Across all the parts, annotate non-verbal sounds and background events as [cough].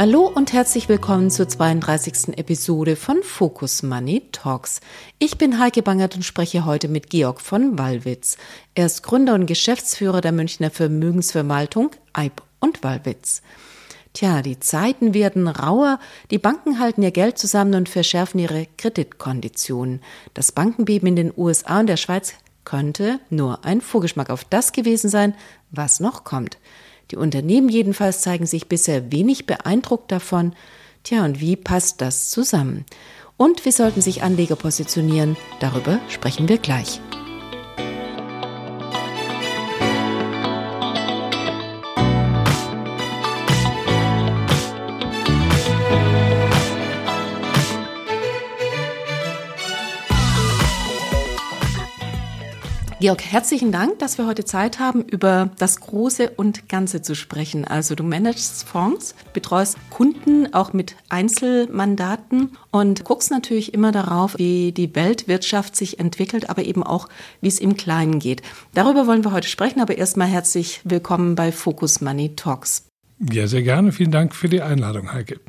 Hallo und herzlich willkommen zur 32. Episode von Focus Money Talks. Ich bin Heike Bangert und spreche heute mit Georg von Wallwitz. Er ist Gründer und Geschäftsführer der Münchner Vermögensverwaltung Eib und Wallwitz. Tja, die Zeiten werden rauer, die Banken halten ihr Geld zusammen und verschärfen ihre Kreditkonditionen. Das Bankenbeben in den USA und der Schweiz könnte nur ein Vorgeschmack auf das gewesen sein, was noch kommt. Die Unternehmen jedenfalls zeigen sich bisher wenig beeindruckt davon. Tja, und wie passt das zusammen? Und wie sollten sich Anleger positionieren? Darüber sprechen wir gleich. Georg, herzlichen Dank, dass wir heute Zeit haben, über das Große und Ganze zu sprechen. Also du managst Fonds, betreust Kunden auch mit Einzelmandaten und guckst natürlich immer darauf, wie die Weltwirtschaft sich entwickelt, aber eben auch, wie es im Kleinen geht. Darüber wollen wir heute sprechen, aber erstmal herzlich willkommen bei Focus Money Talks. Ja, sehr gerne. Vielen Dank für die Einladung, Heike.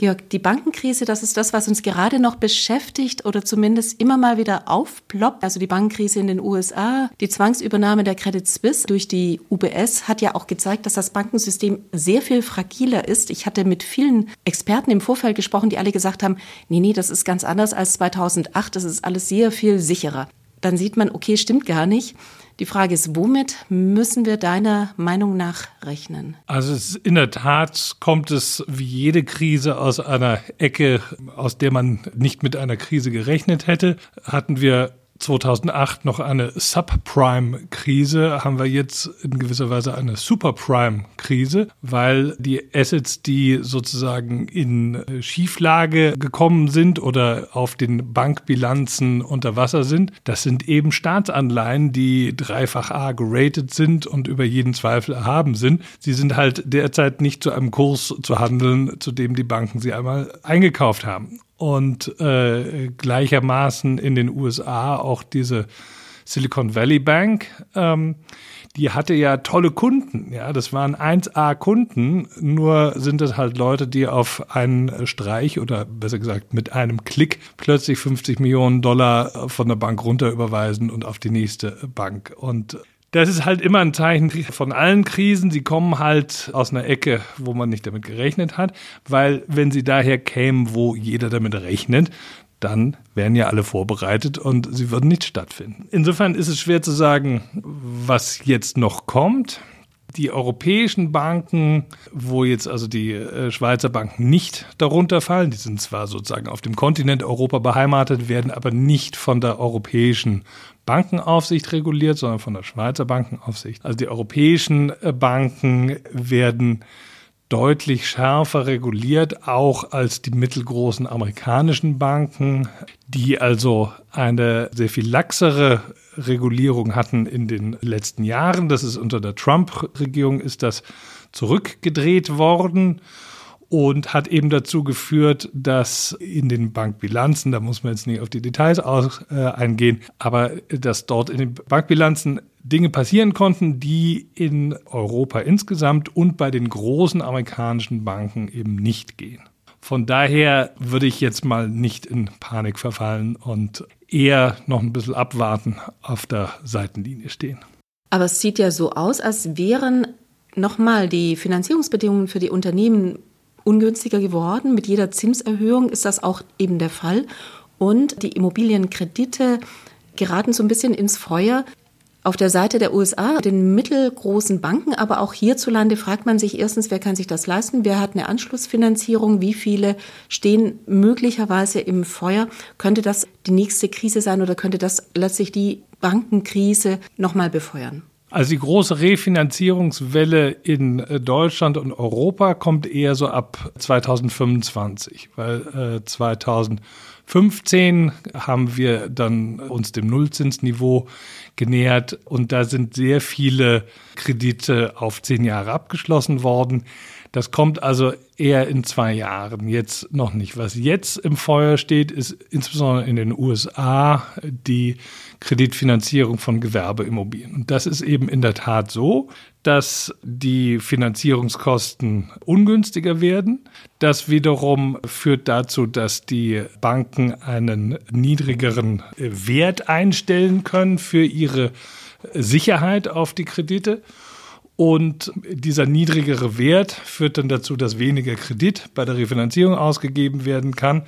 Georg, die Bankenkrise, das ist das, was uns gerade noch beschäftigt oder zumindest immer mal wieder aufploppt. Also die Bankenkrise in den USA, die Zwangsübernahme der Credit Suisse durch die UBS hat ja auch gezeigt, dass das Bankensystem sehr viel fragiler ist. Ich hatte mit vielen Experten im Vorfeld gesprochen, die alle gesagt haben, nee, nee, das ist ganz anders als 2008, das ist alles sehr viel sicherer. Dann sieht man, okay, stimmt gar nicht. Die Frage ist, womit müssen wir deiner Meinung nach rechnen? Also es, in der Tat kommt es wie jede Krise aus einer Ecke, aus der man nicht mit einer Krise gerechnet hätte. Hatten wir 2008 noch eine Subprime-Krise, haben wir jetzt in gewisser Weise eine Superprime-Krise, weil die Assets, die sozusagen in Schieflage gekommen sind oder auf den Bankbilanzen unter Wasser sind, das sind eben Staatsanleihen, die dreifach A geratet sind und über jeden Zweifel erhaben sind. Sie sind halt derzeit nicht zu einem Kurs zu handeln, zu dem die Banken sie einmal eingekauft haben und äh, gleichermaßen in den USA auch diese Silicon Valley Bank. Ähm, die hatte ja tolle Kunden, ja, das waren 1A-Kunden, nur sind es halt Leute, die auf einen Streich oder besser gesagt mit einem Klick plötzlich 50 Millionen Dollar von der Bank runter überweisen und auf die nächste Bank. Und das ist halt immer ein Zeichen von allen Krisen. Sie kommen halt aus einer Ecke, wo man nicht damit gerechnet hat, weil wenn sie daher kämen, wo jeder damit rechnet, dann wären ja alle vorbereitet und sie würden nicht stattfinden. Insofern ist es schwer zu sagen, was jetzt noch kommt. Die europäischen Banken, wo jetzt also die äh, Schweizer Banken nicht darunter fallen, die sind zwar sozusagen auf dem Kontinent Europa beheimatet, werden aber nicht von der europäischen Bankenaufsicht reguliert, sondern von der Schweizer Bankenaufsicht. Also die europäischen äh, Banken werden deutlich schärfer reguliert, auch als die mittelgroßen amerikanischen Banken, die also eine sehr viel laxere Regulierung hatten in den letzten Jahren. Das ist unter der Trump-Regierung ist das zurückgedreht worden und hat eben dazu geführt, dass in den Bankbilanzen, da muss man jetzt nicht auf die Details aus, äh, eingehen, aber dass dort in den Bankbilanzen Dinge passieren konnten, die in Europa insgesamt und bei den großen amerikanischen Banken eben nicht gehen. Von daher würde ich jetzt mal nicht in Panik verfallen und eher noch ein bisschen abwarten auf der Seitenlinie stehen. Aber es sieht ja so aus, als wären nochmal die Finanzierungsbedingungen für die Unternehmen ungünstiger geworden. Mit jeder Zinserhöhung ist das auch eben der Fall. Und die Immobilienkredite geraten so ein bisschen ins Feuer. Auf der Seite der USA, den mittelgroßen Banken, aber auch hierzulande fragt man sich erstens, wer kann sich das leisten? Wer hat eine Anschlussfinanzierung? Wie viele stehen möglicherweise im Feuer? Könnte das die nächste Krise sein oder könnte das letztlich die Bankenkrise nochmal befeuern? Also die große Refinanzierungswelle in äh, Deutschland und Europa kommt eher so ab 2025, weil äh, 2015 haben wir dann uns dem Nullzinsniveau genähert und da sind sehr viele Kredite auf zehn Jahre abgeschlossen worden. Das kommt also eher in zwei Jahren, jetzt noch nicht. Was jetzt im Feuer steht, ist insbesondere in den USA die Kreditfinanzierung von Gewerbeimmobilien. Und das ist eben in der Tat so, dass die Finanzierungskosten ungünstiger werden. Das wiederum führt dazu, dass die Banken einen niedrigeren Wert einstellen können für ihre Sicherheit auf die Kredite. Und dieser niedrigere Wert führt dann dazu, dass weniger Kredit bei der Refinanzierung ausgegeben werden kann.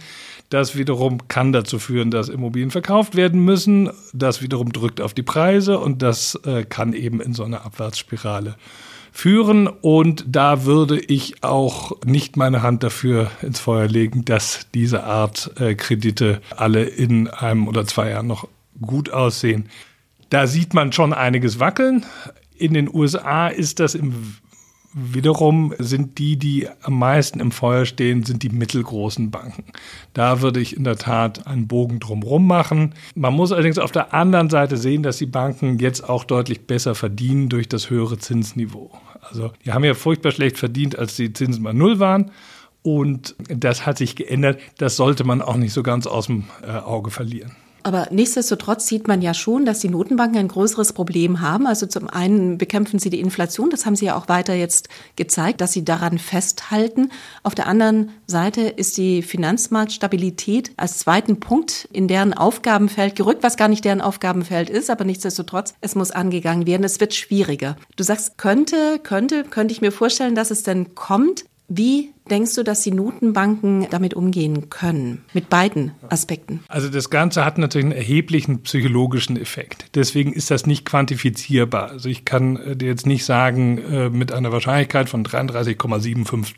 Das wiederum kann dazu führen, dass Immobilien verkauft werden müssen. Das wiederum drückt auf die Preise und das äh, kann eben in so eine Abwärtsspirale führen. Und da würde ich auch nicht meine Hand dafür ins Feuer legen, dass diese Art äh, Kredite alle in einem oder zwei Jahren noch gut aussehen. Da sieht man schon einiges wackeln. In den USA ist das im Wiederum sind die, die am meisten im Feuer stehen, sind die mittelgroßen Banken. Da würde ich in der Tat einen Bogen drumherum machen. Man muss allerdings auf der anderen Seite sehen, dass die Banken jetzt auch deutlich besser verdienen durch das höhere Zinsniveau. Also die haben ja furchtbar schlecht verdient, als die Zinsen mal null waren. Und das hat sich geändert. Das sollte man auch nicht so ganz aus dem äh, Auge verlieren. Aber nichtsdestotrotz sieht man ja schon, dass die Notenbanken ein größeres Problem haben. Also zum einen bekämpfen sie die Inflation, das haben sie ja auch weiter jetzt gezeigt, dass sie daran festhalten. Auf der anderen Seite ist die Finanzmarktstabilität als zweiten Punkt in deren Aufgabenfeld gerückt, was gar nicht deren Aufgabenfeld ist, aber nichtsdestotrotz, es muss angegangen werden. Es wird schwieriger. Du sagst, könnte, könnte, könnte ich mir vorstellen, dass es denn kommt. Wie denkst du, dass die Notenbanken damit umgehen können? Mit beiden Aspekten. Also das Ganze hat natürlich einen erheblichen psychologischen Effekt. Deswegen ist das nicht quantifizierbar. Also ich kann äh, dir jetzt nicht sagen, äh, mit einer Wahrscheinlichkeit von 33,754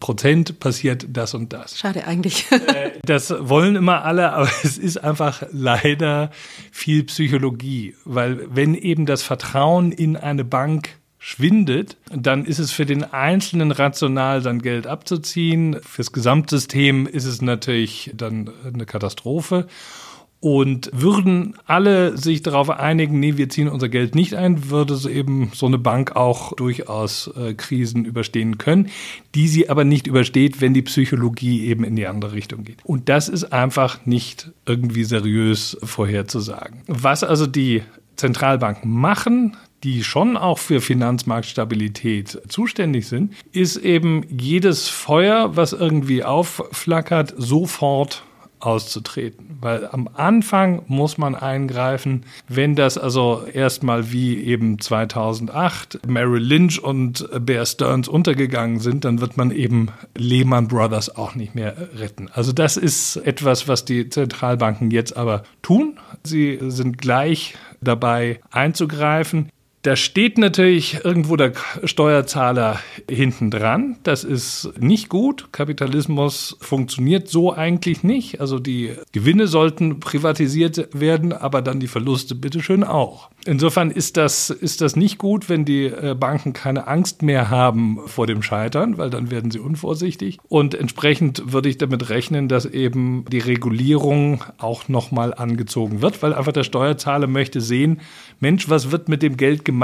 Prozent passiert das und das. Schade eigentlich. Äh, das wollen immer alle, aber [laughs] es ist einfach leider viel Psychologie, weil wenn eben das Vertrauen in eine Bank schwindet, dann ist es für den Einzelnen rational, sein Geld abzuziehen. Fürs Gesamtsystem ist es natürlich dann eine Katastrophe. Und würden alle sich darauf einigen, nee, wir ziehen unser Geld nicht ein, würde so eben so eine Bank auch durchaus äh, Krisen überstehen können, die sie aber nicht übersteht, wenn die Psychologie eben in die andere Richtung geht. Und das ist einfach nicht irgendwie seriös vorherzusagen. Was also die Zentralbanken machen, die schon auch für Finanzmarktstabilität zuständig sind, ist eben jedes Feuer, was irgendwie aufflackert, sofort auszutreten. Weil am Anfang muss man eingreifen, wenn das also erstmal wie eben 2008 Merrill Lynch und Bear Stearns untergegangen sind, dann wird man eben Lehman Brothers auch nicht mehr retten. Also das ist etwas, was die Zentralbanken jetzt aber tun. Sie sind gleich dabei einzugreifen. Da steht natürlich irgendwo der Steuerzahler hinten dran. Das ist nicht gut. Kapitalismus funktioniert so eigentlich nicht. Also die Gewinne sollten privatisiert werden, aber dann die Verluste bitteschön auch. Insofern ist das, ist das nicht gut, wenn die äh, Banken keine Angst mehr haben vor dem Scheitern, weil dann werden sie unvorsichtig. Und entsprechend würde ich damit rechnen, dass eben die Regulierung auch nochmal angezogen wird, weil einfach der Steuerzahler möchte sehen, Mensch, was wird mit dem Geld gemacht,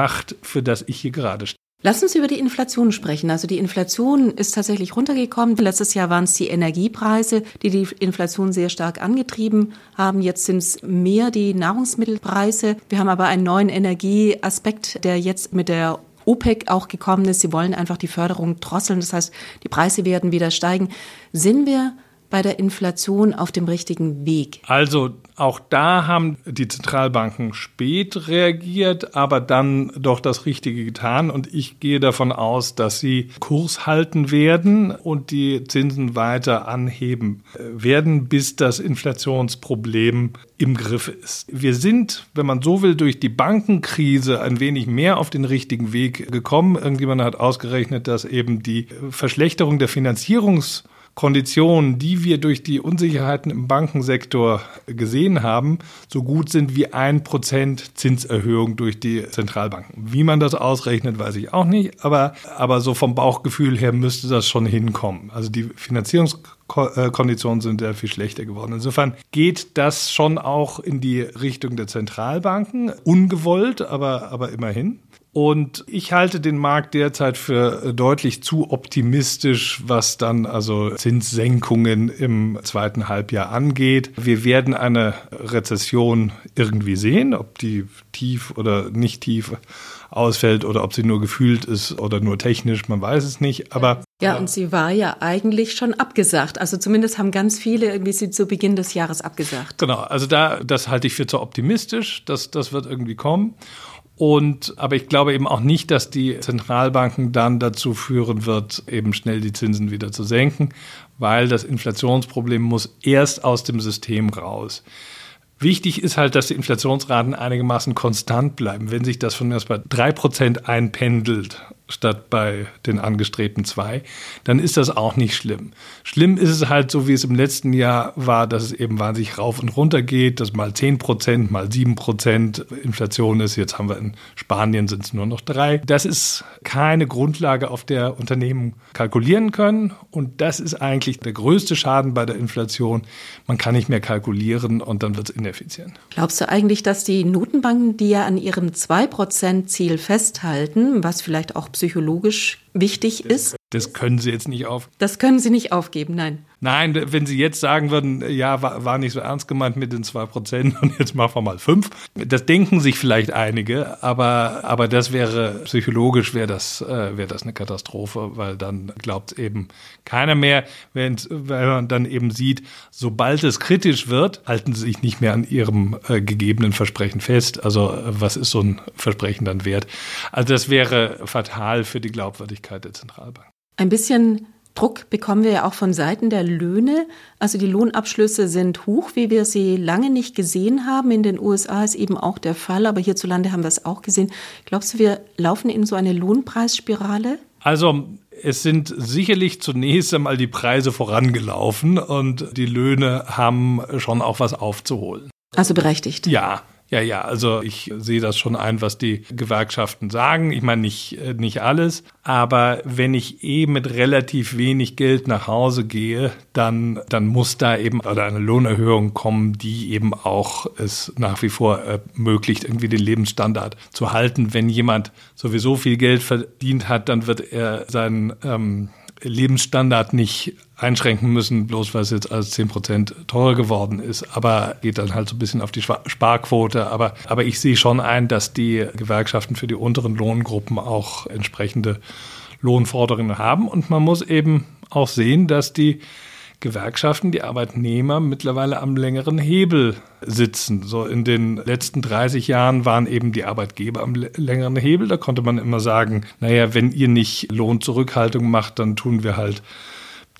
für das ich hier gerade stehe? Lass uns über die Inflation sprechen. Also die Inflation ist tatsächlich runtergekommen. Letztes Jahr waren es die Energiepreise, die die Inflation sehr stark angetrieben haben. Jetzt sind es mehr die Nahrungsmittelpreise. Wir haben aber einen neuen Energieaspekt, der jetzt mit der OPEC auch gekommen ist. Sie wollen einfach die Förderung drosseln. Das heißt, die Preise werden wieder steigen. Sind wir bei der Inflation auf dem richtigen Weg? Also auch da haben die Zentralbanken spät reagiert, aber dann doch das Richtige getan. Und ich gehe davon aus, dass sie Kurs halten werden und die Zinsen weiter anheben werden, bis das Inflationsproblem im Griff ist. Wir sind, wenn man so will, durch die Bankenkrise ein wenig mehr auf den richtigen Weg gekommen. Irgendjemand hat ausgerechnet, dass eben die Verschlechterung der Finanzierungs Konditionen, die wir durch die Unsicherheiten im Bankensektor gesehen haben, so gut sind wie ein Prozent Zinserhöhung durch die Zentralbanken. Wie man das ausrechnet, weiß ich auch nicht, aber, aber so vom Bauchgefühl her müsste das schon hinkommen. Also die Finanzierungskonditionen sind ja viel schlechter geworden. Insofern geht das schon auch in die Richtung der Zentralbanken, ungewollt, aber, aber immerhin. Und ich halte den Markt derzeit für deutlich zu optimistisch, was dann also Zinssenkungen im zweiten Halbjahr angeht. Wir werden eine Rezession irgendwie sehen, ob die tief oder nicht tief ausfällt oder ob sie nur gefühlt ist oder nur technisch, man weiß es nicht. Aber ja, und sie war ja eigentlich schon abgesagt. Also zumindest haben ganz viele irgendwie sie zu Beginn des Jahres abgesagt. Genau, also da das halte ich für zu optimistisch, dass das wird irgendwie kommen. Und, aber ich glaube eben auch nicht, dass die Zentralbanken dann dazu führen wird, eben schnell die Zinsen wieder zu senken, weil das Inflationsproblem muss erst aus dem System raus. Wichtig ist halt, dass die Inflationsraten einigermaßen konstant bleiben. Wenn sich das von mir aus bei drei Prozent einpendelt, statt bei den angestrebten zwei, dann ist das auch nicht schlimm. Schlimm ist es halt so, wie es im letzten Jahr war, dass es eben wahnsinnig rauf und runter geht, dass mal zehn Prozent, mal sieben Prozent Inflation ist. Jetzt haben wir in Spanien sind es nur noch drei. Das ist keine Grundlage, auf der Unternehmen kalkulieren können. Und das ist eigentlich der größte Schaden bei der Inflation. Man kann nicht mehr kalkulieren und dann wird es ineffizient. Glaubst du eigentlich, dass die Notenbanken, die ja an ihrem 2-Prozent-Ziel festhalten, was vielleicht auch psychologisch wichtig ist. Das können Sie jetzt nicht auf. Das können Sie nicht aufgeben, nein. Nein, wenn Sie jetzt sagen würden, ja, war, war nicht so ernst gemeint mit den zwei Prozent [laughs] und jetzt machen wir mal fünf. Das denken sich vielleicht einige, aber, aber das wäre psychologisch wäre das, äh, das eine Katastrophe, weil dann glaubt eben keiner mehr, wenn, man dann eben sieht, sobald es kritisch wird, halten Sie sich nicht mehr an Ihrem äh, gegebenen Versprechen fest. Also was ist so ein Versprechen dann wert? Also das wäre fatal für die Glaubwürdigkeit der Zentralbank. Ein bisschen Druck bekommen wir ja auch von Seiten der Löhne. Also die Lohnabschlüsse sind hoch, wie wir sie lange nicht gesehen haben. In den USA ist eben auch der Fall, aber hierzulande haben wir es auch gesehen. Glaubst du, wir laufen in so eine Lohnpreisspirale? Also es sind sicherlich zunächst einmal die Preise vorangelaufen und die Löhne haben schon auch was aufzuholen. Also berechtigt. Ja, ja, ja, also ich sehe das schon ein, was die Gewerkschaften sagen. Ich meine nicht, äh, nicht alles, aber wenn ich eh mit relativ wenig Geld nach Hause gehe, dann, dann muss da eben oder eine Lohnerhöhung kommen, die eben auch es nach wie vor ermöglicht, irgendwie den Lebensstandard zu halten. Wenn jemand sowieso viel Geld verdient hat, dann wird er seinen ähm, Lebensstandard nicht einschränken müssen, bloß weil es jetzt als 10 Prozent teurer geworden ist. Aber geht dann halt so ein bisschen auf die Sparquote. Aber, aber ich sehe schon ein, dass die Gewerkschaften für die unteren Lohngruppen auch entsprechende Lohnforderungen haben. Und man muss eben auch sehen, dass die Gewerkschaften, die Arbeitnehmer mittlerweile am längeren Hebel sitzen. So in den letzten 30 Jahren waren eben die Arbeitgeber am längeren Hebel. Da konnte man immer sagen, naja, wenn ihr nicht Lohnzurückhaltung macht, dann tun wir halt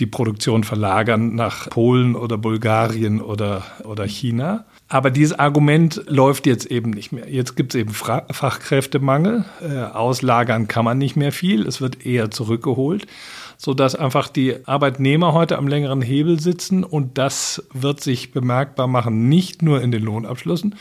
die Produktion verlagern nach Polen oder Bulgarien oder, oder China. Aber dieses Argument läuft jetzt eben nicht mehr. Jetzt gibt es eben Fachkräftemangel. Äh, auslagern kann man nicht mehr viel. Es wird eher zurückgeholt sodass einfach die Arbeitnehmer heute am längeren Hebel sitzen und das wird sich bemerkbar machen, nicht nur in den Lohnabschlüssen,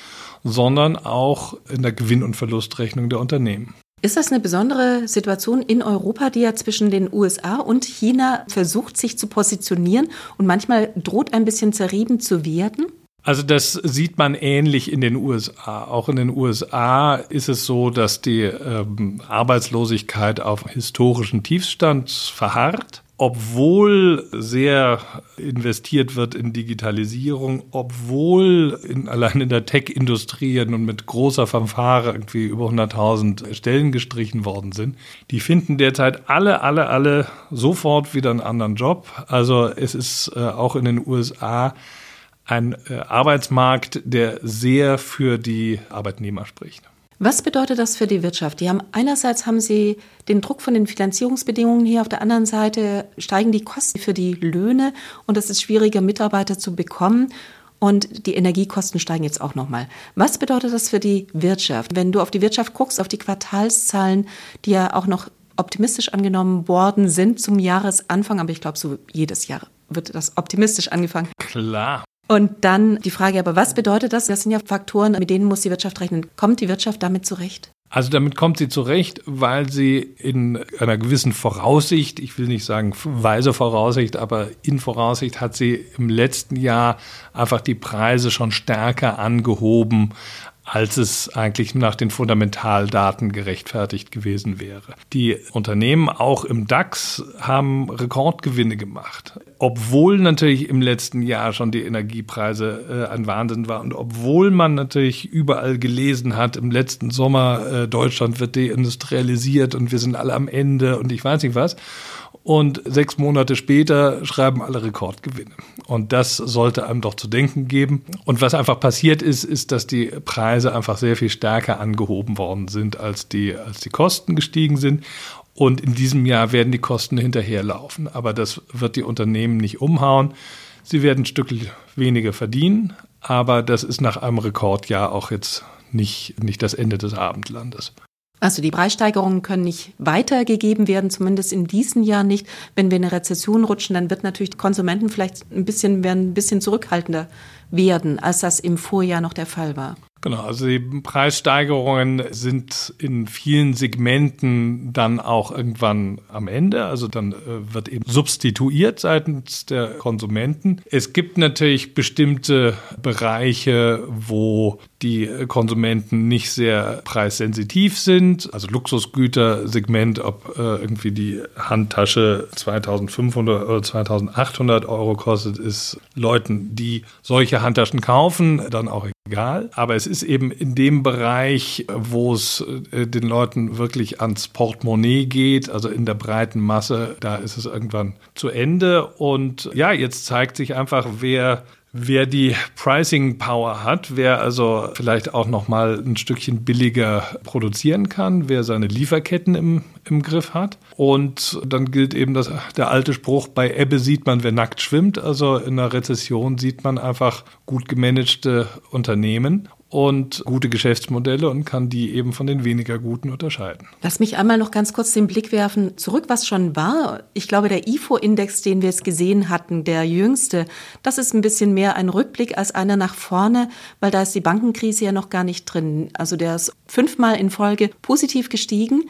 sondern auch in der Gewinn- und Verlustrechnung der Unternehmen. Ist das eine besondere Situation in Europa, die ja zwischen den USA und China versucht, sich zu positionieren und manchmal droht ein bisschen zerrieben zu werden? Also das sieht man ähnlich in den USA. Auch in den USA ist es so, dass die ähm, Arbeitslosigkeit auf historischen Tiefstand verharrt, obwohl sehr investiert wird in Digitalisierung, obwohl in, allein in der Tech-Industrie und mit großer Fanfare irgendwie über 100.000 Stellen gestrichen worden sind. Die finden derzeit alle, alle, alle sofort wieder einen anderen Job. Also es ist äh, auch in den USA ein äh, Arbeitsmarkt, der sehr für die Arbeitnehmer spricht. Was bedeutet das für die Wirtschaft? Die haben einerseits haben sie den Druck von den Finanzierungsbedingungen hier, auf der anderen Seite steigen die Kosten für die Löhne und es ist schwieriger, Mitarbeiter zu bekommen. Und die Energiekosten steigen jetzt auch nochmal. Was bedeutet das für die Wirtschaft? Wenn du auf die Wirtschaft guckst, auf die Quartalszahlen, die ja auch noch optimistisch angenommen worden sind zum Jahresanfang, aber ich glaube so jedes Jahr wird das optimistisch angefangen. Klar. Und dann die Frage, aber was bedeutet das? Das sind ja Faktoren, mit denen muss die Wirtschaft rechnen. Kommt die Wirtschaft damit zurecht? Also damit kommt sie zurecht, weil sie in einer gewissen Voraussicht, ich will nicht sagen weise Voraussicht, aber in Voraussicht hat sie im letzten Jahr einfach die Preise schon stärker angehoben, als es eigentlich nach den Fundamentaldaten gerechtfertigt gewesen wäre. Die Unternehmen auch im DAX haben Rekordgewinne gemacht, obwohl natürlich im letzten Jahr schon die Energiepreise äh, ein Wahnsinn war und obwohl man natürlich überall gelesen hat, im letzten Sommer äh, Deutschland wird deindustrialisiert und wir sind alle am Ende und ich weiß nicht was und sechs Monate später schreiben alle Rekordgewinne. Und das sollte einem doch zu denken geben. Und was einfach passiert ist, ist, dass die Preise einfach sehr viel stärker angehoben worden sind, als die, als die Kosten gestiegen sind. Und in diesem Jahr werden die Kosten hinterherlaufen. Aber das wird die Unternehmen nicht umhauen. Sie werden ein Stück weniger verdienen. Aber das ist nach einem Rekordjahr auch jetzt nicht, nicht das Ende des Abendlandes. Also die Preissteigerungen können nicht weitergegeben werden, zumindest in diesem Jahr nicht. Wenn wir in eine Rezession rutschen, dann wird natürlich die Konsumenten vielleicht ein bisschen, werden ein bisschen zurückhaltender werden, als das im Vorjahr noch der Fall war. Genau, also die Preissteigerungen sind in vielen Segmenten dann auch irgendwann am Ende. Also dann äh, wird eben substituiert seitens der Konsumenten. Es gibt natürlich bestimmte Bereiche, wo die Konsumenten nicht sehr preissensitiv sind. Also Luxusgütersegment, ob äh, irgendwie die Handtasche 2500 oder 2800 Euro kostet, ist Leuten, die solche Handtaschen kaufen, dann auch egal. Aber es ist eben in dem Bereich, wo es äh, den Leuten wirklich ans Portemonnaie geht, also in der breiten Masse, da ist es irgendwann zu Ende. Und ja, jetzt zeigt sich einfach, wer Wer die Pricing Power hat, wer also vielleicht auch noch mal ein Stückchen billiger produzieren kann, wer seine Lieferketten im, im Griff hat. Und dann gilt eben das, der alte Spruch, bei Ebbe sieht man, wer nackt schwimmt. Also in einer Rezession sieht man einfach gut gemanagte Unternehmen und gute Geschäftsmodelle und kann die eben von den weniger guten unterscheiden. Lass mich einmal noch ganz kurz den Blick werfen zurück, was schon war. Ich glaube, der IFO-Index, den wir es gesehen hatten, der jüngste, das ist ein bisschen mehr ein Rückblick als einer nach vorne, weil da ist die Bankenkrise ja noch gar nicht drin. Also der ist fünfmal in Folge positiv gestiegen.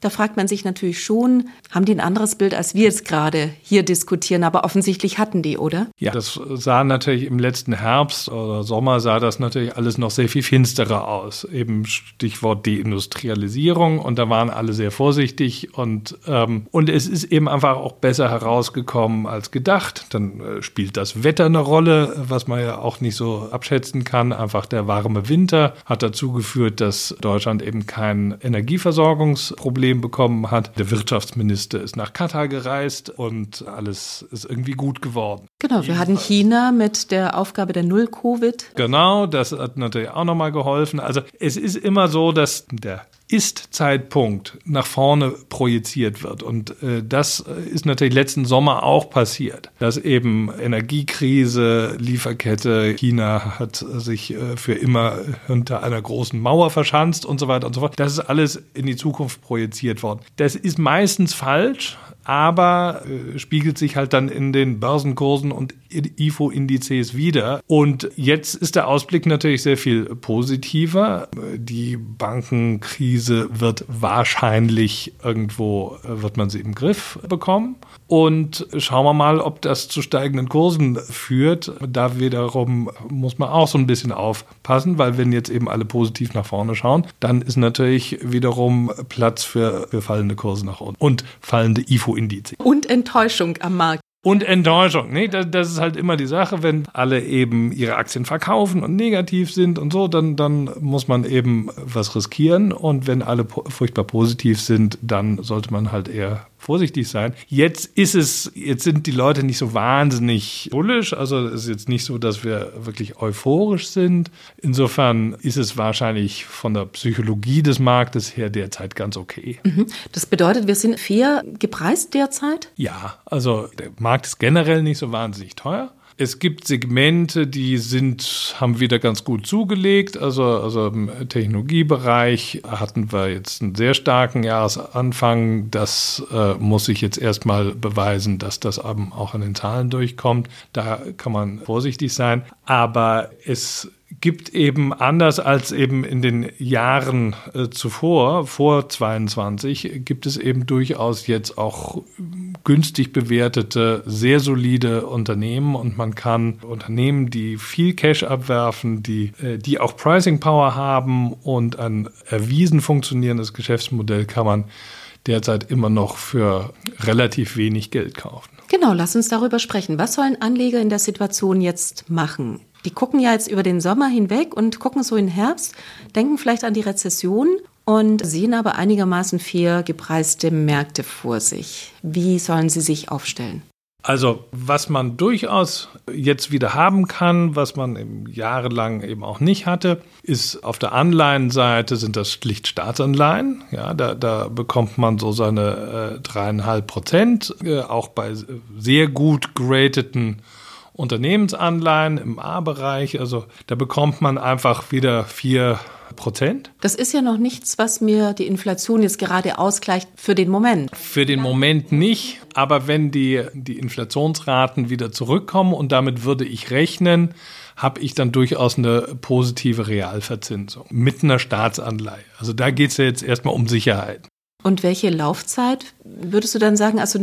Da fragt man sich natürlich schon, haben die ein anderes Bild, als wir es gerade hier diskutieren? Aber offensichtlich hatten die, oder? Ja, das sah natürlich im letzten Herbst oder Sommer sah das natürlich alles noch sehr viel finsterer aus. Eben Stichwort Deindustrialisierung und da waren alle sehr vorsichtig und, ähm, und es ist eben einfach auch besser herausgekommen als gedacht. Dann äh, spielt das Wetter eine Rolle, was man ja auch nicht so abschätzen kann. Einfach der warme Winter hat dazu geführt, dass Deutschland eben kein Energieversorgungsproblem Problem bekommen hat. Der Wirtschaftsminister ist nach Katar gereist und alles ist irgendwie gut geworden. Genau, wir hatten China mit der Aufgabe der Null-Covid. Genau, das hat natürlich auch nochmal geholfen. Also es ist immer so, dass der ist-Zeitpunkt nach vorne projiziert wird. Und äh, das ist natürlich letzten Sommer auch passiert, dass eben Energiekrise, Lieferkette, China hat sich äh, für immer hinter einer großen Mauer verschanzt und so weiter und so fort. Das ist alles in die Zukunft projiziert worden. Das ist meistens falsch, aber äh, spiegelt sich halt dann in den Börsenkursen und IFO-Indizes wieder. Und jetzt ist der Ausblick natürlich sehr viel positiver. Die Bankenkrise wird wahrscheinlich irgendwo, äh, wird man sie im Griff bekommen. Und schauen wir mal, ob das zu steigenden Kursen führt. Da wiederum muss man auch so ein bisschen aufpassen, weil wenn jetzt eben alle positiv nach vorne schauen, dann ist natürlich wiederum Platz für, für fallende Kurse nach unten und fallende IFO-Indizes. Und Enttäuschung am Markt. Und Enttäuschung. Nee, das, das, ist halt immer die Sache, wenn alle eben ihre Aktien verkaufen und negativ sind und so, dann, dann muss man eben was riskieren. Und wenn alle furchtbar positiv sind, dann sollte man halt eher vorsichtig sein. Jetzt ist es, jetzt sind die Leute nicht so wahnsinnig bullisch. Also es ist jetzt nicht so, dass wir wirklich euphorisch sind. Insofern ist es wahrscheinlich von der Psychologie des Marktes her derzeit ganz okay. Mhm. Das bedeutet, wir sind fair gepreist derzeit? Ja, also der Markt ist generell nicht so wahnsinnig teuer. Es gibt Segmente, die sind, haben wieder ganz gut zugelegt. Also, also im Technologiebereich hatten wir jetzt einen sehr starken Jahresanfang. Das äh, muss sich jetzt erstmal beweisen, dass das auch an den Zahlen durchkommt. Da kann man vorsichtig sein. Aber es gibt eben anders als eben in den Jahren äh, zuvor, vor 22, gibt es eben durchaus jetzt auch günstig bewertete, sehr solide Unternehmen und man kann Unternehmen, die viel Cash abwerfen, die, äh, die auch Pricing Power haben und ein erwiesen funktionierendes Geschäftsmodell kann man derzeit immer noch für relativ wenig Geld kaufen. Genau, lass uns darüber sprechen. Was sollen Anleger in der Situation jetzt machen? Die gucken ja jetzt über den Sommer hinweg und gucken so in Herbst, denken vielleicht an die Rezession und sehen aber einigermaßen fair gepreiste Märkte vor sich. Wie sollen sie sich aufstellen? Also, was man durchaus jetzt wieder haben kann, was man jahrelang eben auch nicht hatte, ist auf der Anleihenseite sind das schlicht Staatsanleihen. Ja, da, da bekommt man so seine dreieinhalb äh, Prozent, äh, auch bei sehr gut gerateten Unternehmensanleihen im A-Bereich. Also da bekommt man einfach wieder vier Prozent. Das ist ja noch nichts, was mir die Inflation jetzt gerade ausgleicht für den Moment. Für den Moment nicht, aber wenn die, die Inflationsraten wieder zurückkommen und damit würde ich rechnen, habe ich dann durchaus eine positive Realverzinsung mit einer Staatsanleihe. Also da geht es ja jetzt erstmal um Sicherheit. Und welche Laufzeit würdest du dann sagen? Also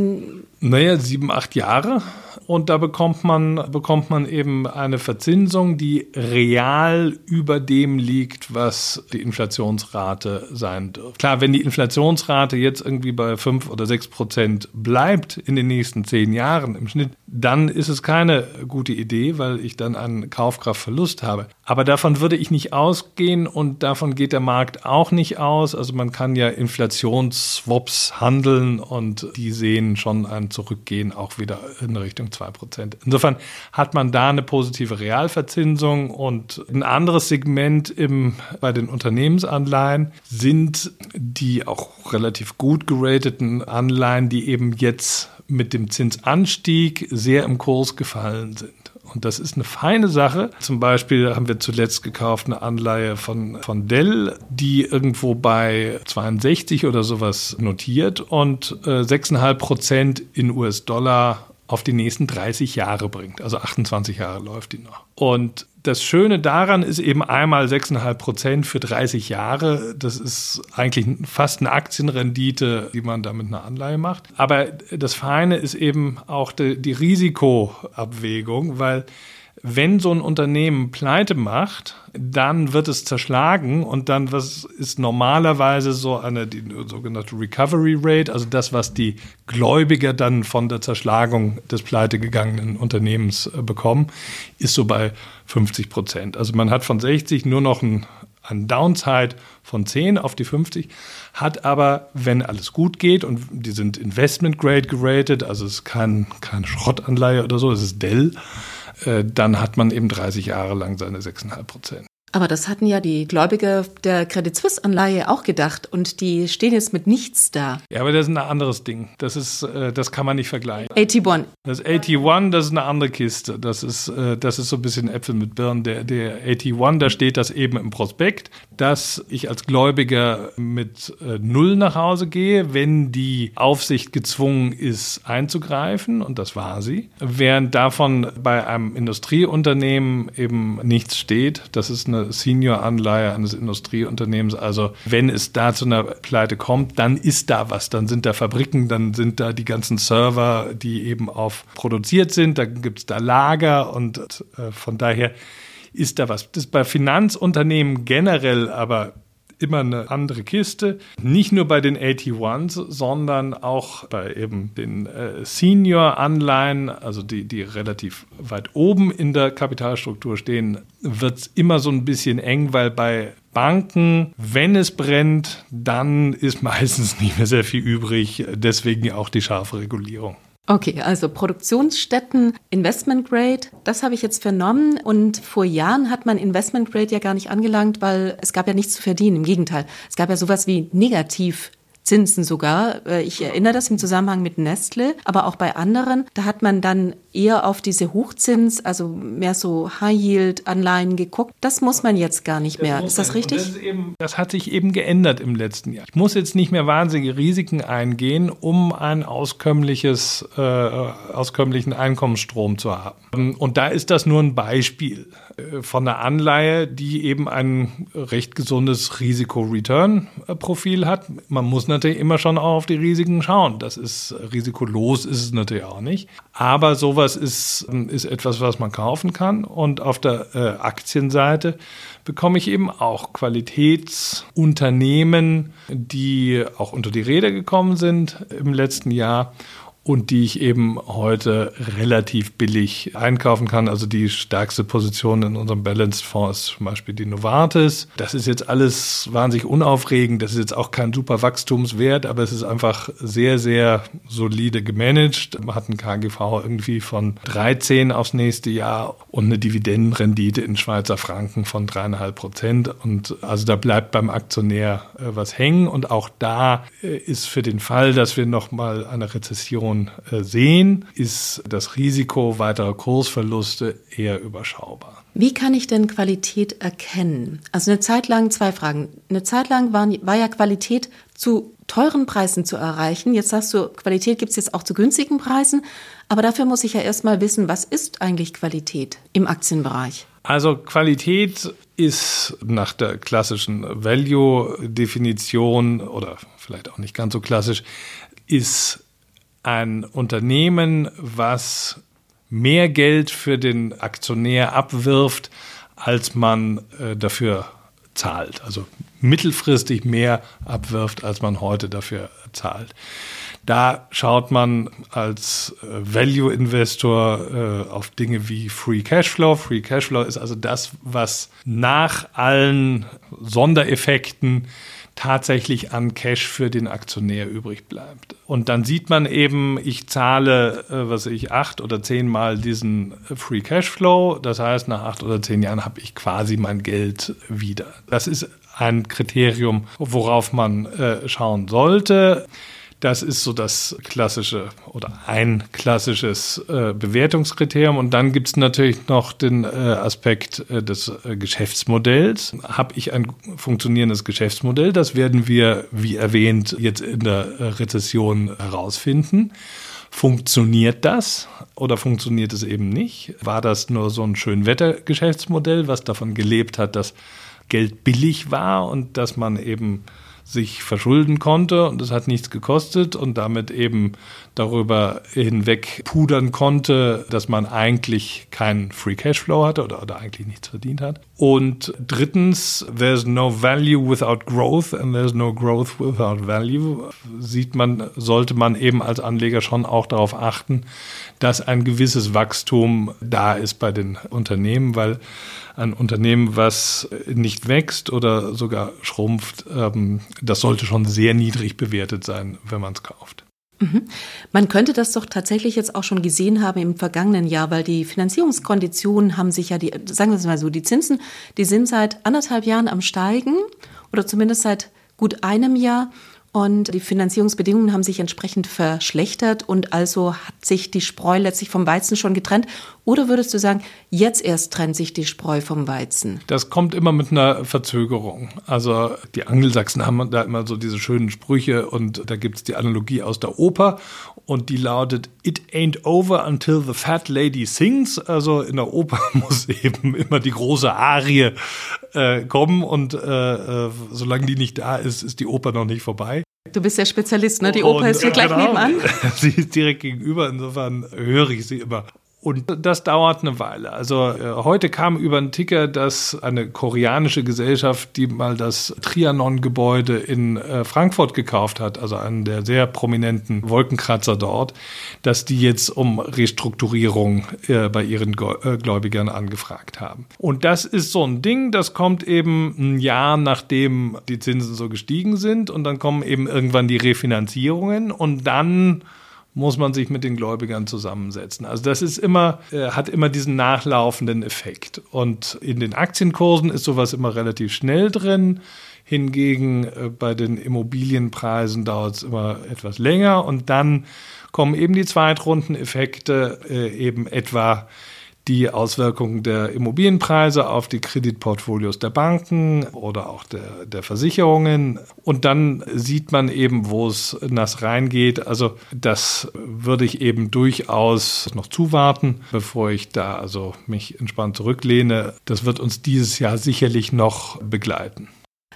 naja, sieben, acht Jahre. Und da bekommt man, bekommt man eben eine Verzinsung, die real über dem liegt, was die Inflationsrate sein dürfte. Klar, wenn die Inflationsrate jetzt irgendwie bei fünf oder sechs Prozent bleibt in den nächsten zehn Jahren im Schnitt, dann ist es keine gute Idee, weil ich dann einen Kaufkraftverlust habe. Aber davon würde ich nicht ausgehen und davon geht der Markt auch nicht aus. Also man kann ja Inflationsswaps handeln und die sehen schon ein Zurückgehen auch wieder in Richtung 2%. Insofern hat man da eine positive Realverzinsung und ein anderes Segment im, bei den Unternehmensanleihen sind die auch relativ gut gerateten Anleihen, die eben jetzt mit dem Zinsanstieg sehr im Kurs gefallen sind. Und das ist eine feine Sache. Zum Beispiel haben wir zuletzt gekauft eine Anleihe von, von Dell, die irgendwo bei 62 oder sowas notiert und äh, 6,5 Prozent in US-Dollar auf die nächsten 30 Jahre bringt. Also 28 Jahre läuft die noch. Und das Schöne daran ist eben einmal 6,5 Prozent für 30 Jahre. Das ist eigentlich fast eine Aktienrendite, die man da mit einer Anleihe macht. Aber das Feine ist eben auch die, die Risikoabwägung, weil wenn so ein Unternehmen pleite macht, dann wird es zerschlagen und dann was ist normalerweise so eine die sogenannte Recovery Rate, also das, was die Gläubiger dann von der Zerschlagung des pleitegegangenen Unternehmens äh, bekommen, ist so bei 50 Prozent. Also man hat von 60 nur noch ein, ein Downside von 10 auf die 50, hat aber, wenn alles gut geht und die sind Investment Grade geratet, also es ist kein, keine Schrottanleihe oder so, es ist Dell, dann hat man eben 30 Jahre lang seine 6,5 Prozent. Aber das hatten ja die Gläubiger der Credit Suisse Anleihe auch gedacht und die stehen jetzt mit nichts da. Ja, aber das ist ein anderes Ding. Das ist, äh, das kann man nicht vergleichen. AT1. Das AT1, das ist eine andere Kiste. Das ist, äh, das ist so ein bisschen Äpfel mit Birnen. Der, der AT1, da steht das eben im Prospekt, dass ich als Gläubiger mit äh, Null nach Hause gehe, wenn die Aufsicht gezwungen ist, einzugreifen. Und das war sie. Während davon bei einem Industrieunternehmen eben nichts steht. Das ist eine Senior-Anleihe eines Industrieunternehmens. Also wenn es da zu einer Pleite kommt, dann ist da was. Dann sind da Fabriken, dann sind da die ganzen Server, die eben auf produziert sind. Dann gibt es da Lager und äh, von daher ist da was. Das ist bei Finanzunternehmen generell aber immer eine andere Kiste. Nicht nur bei den AT1s, sondern auch bei eben den äh, Senior-Anleihen, also die, die relativ weit oben in der Kapitalstruktur stehen, wird es immer so ein bisschen eng, weil bei Banken, wenn es brennt, dann ist [laughs] meistens nicht mehr sehr viel übrig. Deswegen auch die scharfe Regulierung. Okay, also Produktionsstätten, Investment Grade, das habe ich jetzt vernommen. Und vor Jahren hat man Investment Grade ja gar nicht angelangt, weil es gab ja nichts zu verdienen. Im Gegenteil, es gab ja sowas wie Negativ Zinsen sogar. Äh, ich erinnere das im Zusammenhang mit Nestle, aber auch bei anderen. Da hat man dann eher auf diese Hochzins, also mehr so High-Yield-Anleihen geguckt. Das muss man jetzt gar nicht mehr. Das ist das richtig? Das, ist eben, das, hat sich eben geändert im letzten Jahr. Ich muss jetzt nicht mehr wahnsinnige Risiken eingehen, um ein auskömmliches, äh, auskömmlichen Einkommensstrom zu haben. Und da ist das nur ein Beispiel von einer Anleihe, die eben ein recht gesundes Risiko-Return-Profil hat. Man muss natürlich immer schon auch auf die Risiken schauen. Das ist risikolos ist es natürlich auch nicht. Aber sowas ist, ist etwas, was man kaufen kann. Und auf der äh, Aktienseite bekomme ich eben auch Qualitätsunternehmen, die auch unter die Räder gekommen sind im letzten Jahr und die ich eben heute relativ billig einkaufen kann. Also die stärkste Position in unserem Balanced Fonds ist zum Beispiel die Novartis. Das ist jetzt alles wahnsinnig unaufregend. Das ist jetzt auch kein super Wachstumswert, aber es ist einfach sehr, sehr solide gemanagt. Man hat ein KGV irgendwie von 13 aufs nächste Jahr und eine Dividendenrendite in Schweizer Franken von dreieinhalb Prozent. Und also da bleibt beim Aktionär äh, was hängen. Und auch da äh, ist für den Fall, dass wir nochmal eine Rezession Situation äh, sehen, ist das Risiko weiterer Kursverluste eher überschaubar. Wie kann ich denn Qualität erkennen? Also eine Zeit lang, zwei Fragen. Eine Zeit lang war, war ja Qualität zu teuren Preisen zu erreichen. Jetzt sagst du, Qualität gibt es jetzt auch zu günstigen Preisen. Aber dafür muss ich ja erstmal wissen, was ist eigentlich Qualität im Aktienbereich? Also Qualität ist nach der klassischen Value-Definition oder vielleicht auch nicht ganz so klassisch, ist ein Unternehmen, was mehr Geld für den Aktionär abwirft, als man äh, dafür zahlt. Also mittelfristig mehr abwirft, als man heute dafür zahlt. Da schaut man als äh, Value-Investor äh, auf Dinge wie Free Cashflow. Free Cashflow ist also das, was nach allen Sondereffekten tatsächlich an Cash für den Aktionär übrig bleibt. Und dann sieht man eben, ich zahle, äh, was ich, acht oder zehn Mal diesen Free Cashflow. Das heißt, nach acht oder zehn Jahren habe ich quasi mein Geld wieder. Das ist ein Kriterium, worauf man äh, schauen sollte. Das ist so das klassische oder ein klassisches äh, Bewertungskriterium. Und dann gibt es natürlich noch den äh, Aspekt äh, des äh, Geschäftsmodells. Habe ich ein funktionierendes Geschäftsmodell? Das werden wir, wie erwähnt, jetzt in der äh, Rezession herausfinden. Funktioniert das oder funktioniert es eben nicht? War das nur so ein Schönwettergeschäftsmodell, was davon gelebt hat, dass Geld billig war und dass man eben sich verschulden konnte und es hat nichts gekostet und damit eben darüber hinweg pudern konnte, dass man eigentlich keinen Free Cashflow hatte oder, oder eigentlich nichts verdient hat. Und drittens, there's no value without growth and there's no growth without value. Sieht man, sollte man eben als Anleger schon auch darauf achten, dass ein gewisses Wachstum da ist bei den Unternehmen, weil ein Unternehmen, was nicht wächst oder sogar schrumpft, ähm, das sollte schon sehr niedrig bewertet sein, wenn man es kauft. Mhm. Man könnte das doch tatsächlich jetzt auch schon gesehen haben im vergangenen Jahr, weil die Finanzierungskonditionen haben sich ja, die, sagen wir es mal so, die Zinsen, die sind seit anderthalb Jahren am Steigen oder zumindest seit gut einem Jahr. Und die Finanzierungsbedingungen haben sich entsprechend verschlechtert und also hat sich die Spreu letztlich vom Weizen schon getrennt. Oder würdest du sagen, jetzt erst trennt sich die Spreu vom Weizen? Das kommt immer mit einer Verzögerung. Also die Angelsachsen haben da immer so diese schönen Sprüche und da gibt es die Analogie aus der Oper und die lautet It ain't over until the fat lady sings. Also in der Oper [laughs] muss eben immer die große Arie äh, kommen und äh, äh, solange die nicht da ist, ist die Oper noch nicht vorbei. Du bist ja Spezialist, ne? Die Oper und, ist hier gleich genau, nebenan. [laughs] Sie ist direkt gegenüber, insofern höre ich sie immer. Und das dauert eine Weile. Also äh, heute kam über einen Ticker, dass eine koreanische Gesellschaft, die mal das Trianon-Gebäude in äh, Frankfurt gekauft hat, also einen der sehr prominenten Wolkenkratzer dort, dass die jetzt um Restrukturierung äh, bei ihren äh, Gläubigern angefragt haben. Und das ist so ein Ding, das kommt eben ein Jahr nachdem die Zinsen so gestiegen sind und dann kommen eben irgendwann die Refinanzierungen und dann muss man sich mit den Gläubigern zusammensetzen. Also das ist immer, äh, hat immer diesen nachlaufenden Effekt. Und in den Aktienkursen ist sowas immer relativ schnell drin. Hingegen äh, bei den Immobilienpreisen dauert es immer etwas länger und dann kommen eben die Zweitrundeneffekte, äh, eben etwa die Auswirkungen der Immobilienpreise auf die Kreditportfolios der Banken oder auch der, der Versicherungen. Und dann sieht man eben, wo es nass reingeht. Also das würde ich eben durchaus noch zuwarten, bevor ich da also mich entspannt zurücklehne. Das wird uns dieses Jahr sicherlich noch begleiten.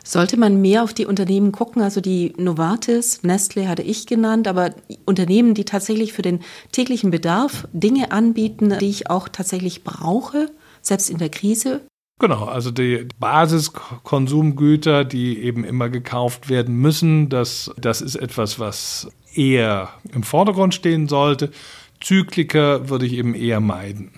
Sollte man mehr auf die Unternehmen gucken, also die Novartis, Nestle hatte ich genannt, aber Unternehmen, die tatsächlich für den täglichen Bedarf Dinge anbieten, die ich auch tatsächlich brauche, selbst in der Krise? Genau, also die Basiskonsumgüter, die eben immer gekauft werden müssen, das, das ist etwas, was eher im Vordergrund stehen sollte. Zykliker würde ich eben eher meiden.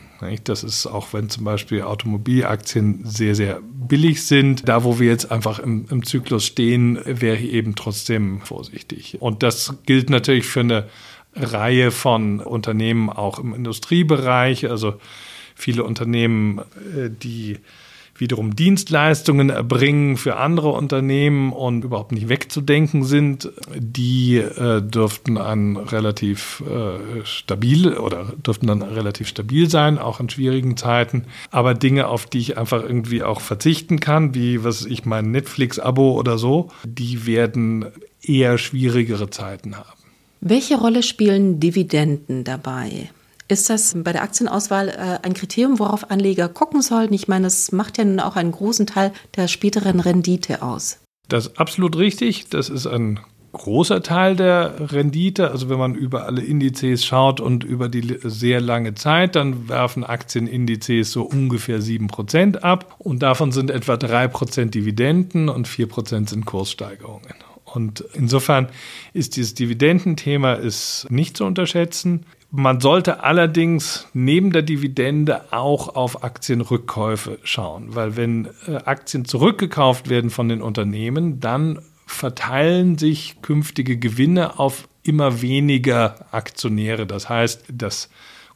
Das ist auch, wenn zum Beispiel Automobilaktien sehr, sehr billig sind. Da, wo wir jetzt einfach im, im Zyklus stehen, wäre ich eben trotzdem vorsichtig. Und das gilt natürlich für eine Reihe von Unternehmen auch im Industriebereich. Also viele Unternehmen, äh, die wiederum Dienstleistungen erbringen für andere Unternehmen und überhaupt nicht wegzudenken sind, die äh, dürften dann relativ äh, stabil oder dürften dann relativ stabil sein, auch in schwierigen Zeiten. Aber Dinge, auf die ich einfach irgendwie auch verzichten kann, wie was ich mein Netflix-Abo oder so, die werden eher schwierigere Zeiten haben. Welche Rolle spielen Dividenden dabei? Ist das bei der Aktienauswahl äh, ein Kriterium, worauf Anleger gucken sollten? Ich meine, es macht ja nun auch einen großen Teil der späteren Rendite aus. Das ist absolut richtig. Das ist ein großer Teil der Rendite. Also wenn man über alle Indizes schaut und über die sehr lange Zeit, dann werfen Aktienindizes so ungefähr 7% ab. Und davon sind etwa 3% Dividenden und 4% sind Kurssteigerungen. Und insofern ist dieses Dividendenthema ist nicht zu unterschätzen. Man sollte allerdings neben der Dividende auch auf Aktienrückkäufe schauen, weil wenn äh, Aktien zurückgekauft werden von den Unternehmen, dann verteilen sich künftige Gewinne auf immer weniger Aktionäre. Das heißt, das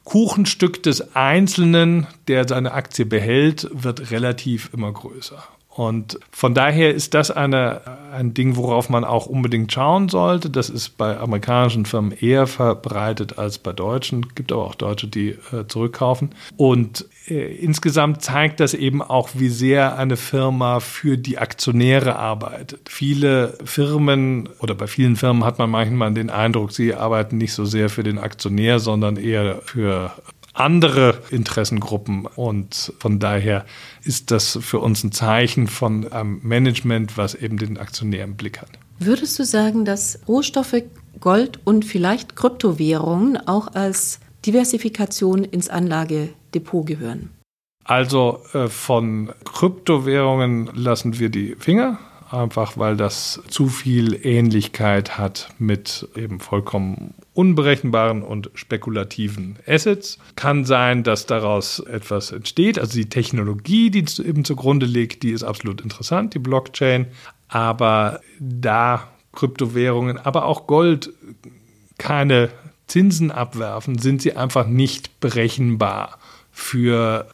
Kuchenstück des Einzelnen, der seine Aktie behält, wird relativ immer größer. Und von daher ist das eine, ein Ding, worauf man auch unbedingt schauen sollte. Das ist bei amerikanischen Firmen eher verbreitet als bei deutschen. Es gibt aber auch Deutsche, die äh, zurückkaufen. Und äh, insgesamt zeigt das eben auch, wie sehr eine Firma für die Aktionäre arbeitet. Viele Firmen oder bei vielen Firmen hat man manchmal den Eindruck, sie arbeiten nicht so sehr für den Aktionär, sondern eher für andere Interessengruppen. Und von daher ist das für uns ein Zeichen von einem Management, was eben den Aktionär im Blick hat. Würdest du sagen, dass Rohstoffe, Gold und vielleicht Kryptowährungen auch als Diversifikation ins Anlagedepot gehören? Also äh, von Kryptowährungen lassen wir die Finger einfach weil das zu viel Ähnlichkeit hat mit eben vollkommen unberechenbaren und spekulativen Assets. Kann sein, dass daraus etwas entsteht. Also die Technologie, die eben zugrunde liegt, die ist absolut interessant, die Blockchain. Aber da Kryptowährungen, aber auch Gold keine Zinsen abwerfen, sind sie einfach nicht berechenbar für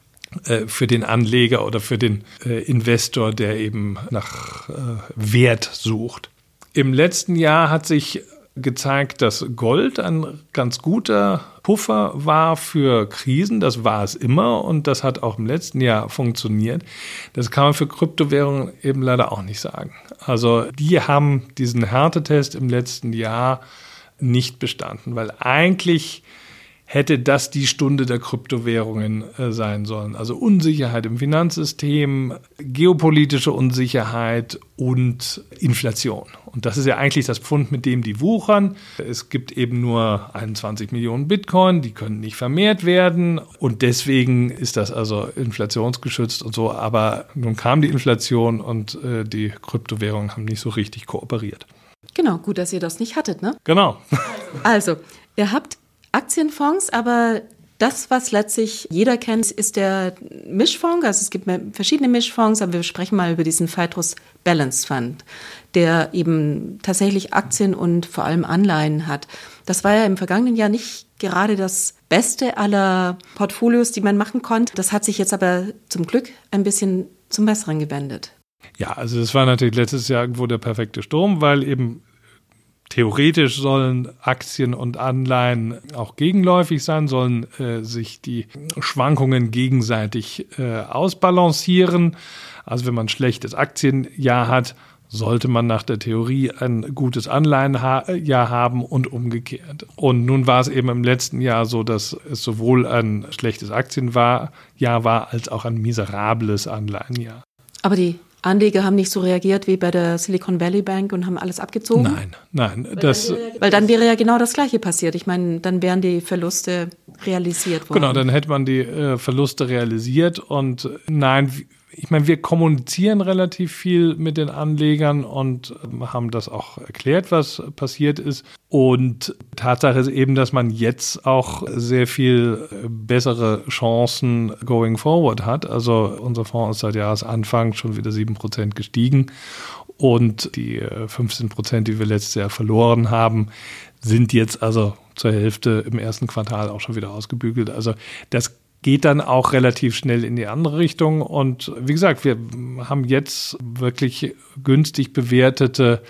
für den Anleger oder für den äh, Investor, der eben nach äh, Wert sucht. Im letzten Jahr hat sich gezeigt, dass Gold ein ganz guter Puffer war für Krisen. Das war es immer und das hat auch im letzten Jahr funktioniert. Das kann man für Kryptowährungen eben leider auch nicht sagen. Also die haben diesen Härtetest im letzten Jahr nicht bestanden, weil eigentlich hätte das die Stunde der Kryptowährungen äh, sein sollen. Also Unsicherheit im Finanzsystem, geopolitische Unsicherheit und Inflation. Und das ist ja eigentlich das Pfund, mit dem die wuchern. Es gibt eben nur 21 Millionen Bitcoin, die können nicht vermehrt werden. Und deswegen ist das also inflationsgeschützt und so. Aber nun kam die Inflation und äh, die Kryptowährungen haben nicht so richtig kooperiert. Genau, gut, dass ihr das nicht hattet, ne? Genau. Also, ihr habt Aktienfonds, aber Das, was letztlich jeder kennt, ist der Mischfonds. Also es gibt verschiedene Mischfonds, aber wir sprechen mal über diesen Phytrus Balance Fund, der eben tatsächlich Aktien und vor allem Anleihen hat. Das war ja im vergangenen Jahr nicht gerade das Beste aller Portfolios, die man machen konnte. Das hat sich jetzt aber zum Glück ein bisschen zum Besseren gewendet. Ja, also das war natürlich letztes Jahr irgendwo der perfekte Sturm, weil eben theoretisch sollen Aktien und Anleihen auch gegenläufig sein, sollen äh, sich die Schwankungen gegenseitig äh, ausbalancieren. Also wenn man ein schlechtes Aktienjahr hat, sollte man nach der Theorie ein gutes Anleihenjahr haben und umgekehrt. Und nun war es eben im letzten Jahr so, dass es sowohl ein schlechtes Aktienjahr war als auch ein miserables Anleihenjahr. Aber die Anleger haben nicht so reagiert wie bei der Silicon Valley Bank und haben alles abgezogen? Nein, nein. Weil, das, dann, wäre, weil dann wäre ja genau das Gleiche passiert. Ich meine, dann wären die Verluste realisiert worden. Genau, dann hätte man die äh, Verluste realisiert und nein, ich meine, wir kommunizieren relativ viel mit den Anlegern und ähm, haben das auch erklärt, was passiert ist. Und Tatsache ist eben, dass man jetzt auch sehr viel äh, bessere Chancen going forward hat. Also unser Fonds ist seit Jahresanfang schon wieder sieben Prozent gestiegen. Und die 15 äh, Prozent, die wir letztes Jahr verloren haben, sind jetzt also zur Hälfte im ersten Quartal auch schon wieder ausgebügelt. Also das geht dann auch relativ schnell in die andere Richtung. Und wie gesagt, wir haben jetzt wirklich günstig bewertete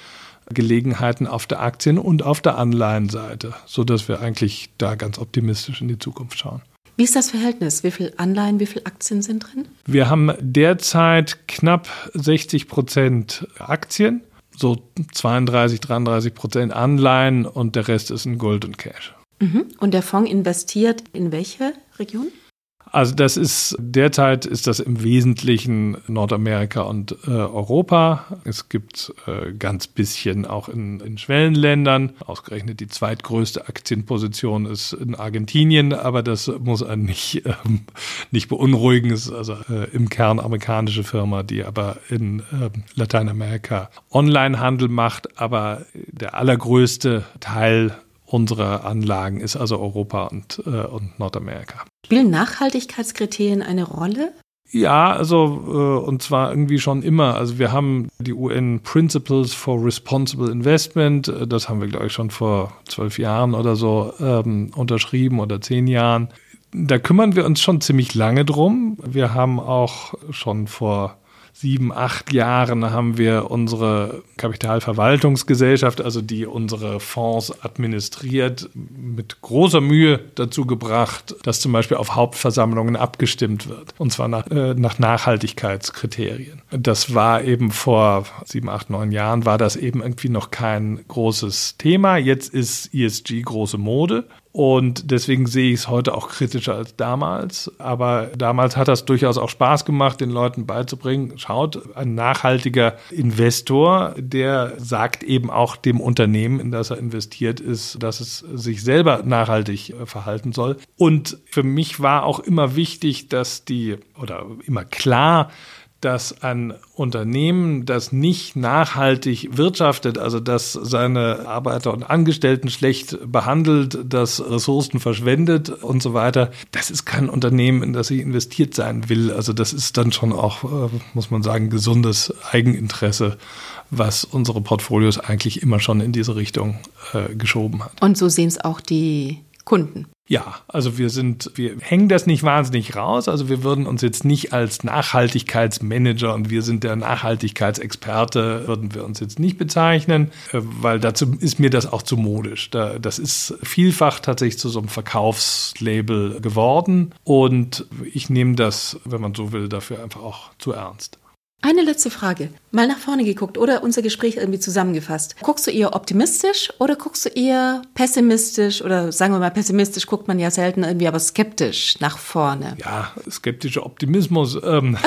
Gelegenheiten auf der Aktien- und auf der Anleihenseite, sodass wir eigentlich da ganz optimistisch in die Zukunft schauen. Wie ist das Verhältnis? Wie viel Anleihen, wie viel Aktien sind drin? Wir haben derzeit knapp 60 Prozent Aktien, so 32, 33 Prozent Anleihen und der Rest ist in Gold und Cash. Mhm. Und der Fonds investiert in welche Region? Also das ist derzeit ist das im Wesentlichen Nordamerika und äh, Europa. Es gibt äh, ganz bisschen auch in, in Schwellenländern. Ausgerechnet die zweitgrößte Aktienposition ist in Argentinien, aber das muss einen nicht, ähm, nicht beunruhigen. Es ist also äh, im Kern amerikanische Firma, die aber in äh, Lateinamerika Onlinehandel macht. Aber der allergrößte Teil unserer Anlagen ist also Europa und, äh, und Nordamerika. Spielen Nachhaltigkeitskriterien eine Rolle? Ja, also äh, und zwar irgendwie schon immer. Also wir haben die UN Principles for Responsible Investment, äh, das haben wir, glaube ich, schon vor zwölf Jahren oder so ähm, unterschrieben oder zehn Jahren. Da kümmern wir uns schon ziemlich lange drum. Wir haben auch schon vor sieben, acht Jahren haben wir unsere Kapitalverwaltungsgesellschaft, also die unsere Fonds administriert, mit großer Mühe dazu gebracht, dass zum Beispiel auf Hauptversammlungen abgestimmt wird. Und zwar nach, äh, nach Nachhaltigkeitskriterien. Das war eben vor sieben, acht, neun Jahren, war das eben irgendwie noch kein großes Thema. Jetzt ist ESG große Mode. Und deswegen sehe ich es heute auch kritischer als damals. Aber damals hat das durchaus auch Spaß gemacht, den Leuten beizubringen. Schaut, ein nachhaltiger Investor, der sagt eben auch dem Unternehmen, in das er investiert ist, dass es sich selber nachhaltig äh, verhalten soll. Und für mich war auch immer wichtig, dass die, oder immer klar, dass ein Unternehmen, das nicht nachhaltig wirtschaftet, also das seine Arbeiter und Angestellten schlecht behandelt, das Ressourcen verschwendet und so weiter, das ist kein Unternehmen, in das ich investiert sein will. Also das ist dann schon auch, äh, muss man sagen, gesundes Eigeninteresse, was unsere Portfolios eigentlich immer schon in diese Richtung äh, geschoben hat. Und so sehen es auch die Kunden. Ja, also wir sind, wir hängen das nicht wahnsinnig raus. Also wir würden uns jetzt nicht als Nachhaltigkeitsmanager und wir sind der Nachhaltigkeitsexperte, würden wir uns jetzt nicht bezeichnen, äh, weil dazu ist mir das auch zu modisch. Das ist vielfach tatsächlich zu so einem Verkaufslabel geworden und ich nehme das, wenn man so will, dafür einfach auch zu ernst. Eine letzte Frage. Mal nach vorne geguckt oder unser Gespräch irgendwie zusammengefasst. Guckst du eher optimistisch oder guckst du eher pessimistisch oder sagen wir mal pessimistisch guckt man ja selten irgendwie, aber skeptisch nach vorne? Ja, skeptischer Optimismus. Ähm,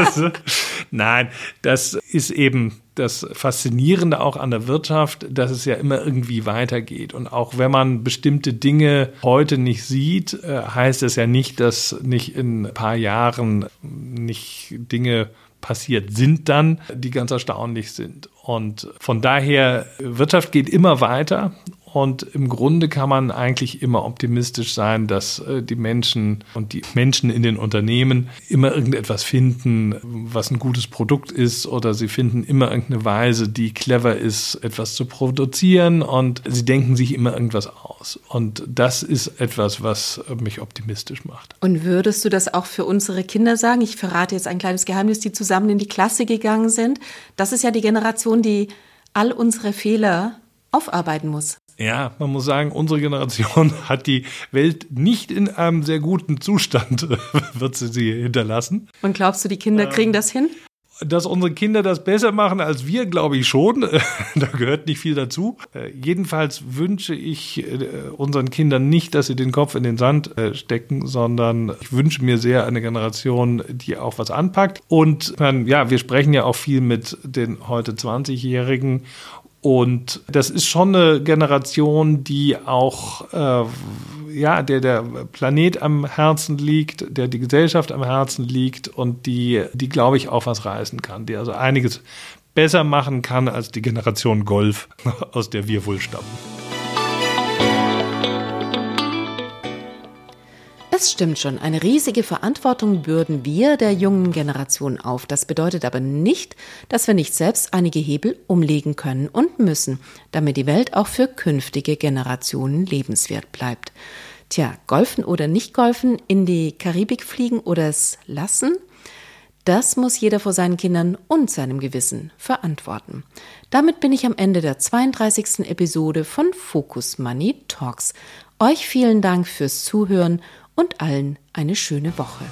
[laughs] nein, das ist eben das Faszinierende auch an der Wirtschaft, dass es ja immer irgendwie weitergeht. Und auch wenn man bestimmte Dinge heute nicht sieht, äh, heißt es ja nicht, dass nicht in ein paar Jahren nicht Dinge passiert sind dann, die ganz erstaunlich sind. Und von daher, Wirtschaft geht immer weiter Und im Grunde kann man eigentlich immer optimistisch sein, dass äh, die Menschen und die Menschen in den Unternehmen immer irgendetwas finden, was ein gutes Produkt ist oder sie finden immer irgendeine Weise, die clever ist, etwas zu produzieren und sie denken sich immer irgendwas aus. Und das ist etwas, was mich optimistisch macht. Und würdest du das auch für unsere Kinder sagen? Ich verrate jetzt ein kleines Geheimnis, die zusammen in die Klasse gegangen sind. Das ist ja die Generation, die all unsere Fehler aufarbeiten muss. Ja, man muss sagen, unsere Generation [laughs] hat die Welt nicht in einem sehr guten Zustand, [laughs] wird sie sie hinterlassen. Und glaubst du, die Kinder ähm, kriegen das hin? Dass unsere Kinder das besser machen als wir, glaube ich schon. [laughs] da gehört nicht viel dazu. Äh, jedenfalls wünsche ich äh, unseren Kindern nicht, dass sie den Kopf in den Sand äh, stecken, sondern ich wünsche mir sehr eine Generation, die auch was anpackt. Und ja, wir sprechen ja auch viel mit den heute 20-Jährigen und das ist schon eine Generation, die auch, äh, ja, der der Planet am Herzen liegt, der die Gesellschaft am Herzen liegt und die, die glaube ich, auch was reißen kann, die also einiges besser machen kann als die Generation Golf, [laughs] aus der wir wohl stammen. Das stimmt schon. Eine riesige Verantwortung bürden wir der jungen Generation auf. Das bedeutet aber nicht, dass wir nicht selbst einige Hebel umlegen können und müssen, damit die Welt auch für künftige Generationen lebenswert bleibt. Tja, golfen oder nicht golfen, in die Karibik fliegen oder es lassen? Das muss jeder vor seinen Kindern und seinem Gewissen verantworten. Damit bin ich am Ende der 32. Episode von Focus Money Talks. Euch vielen Dank fürs Zuhören und allen eine schöne Woche.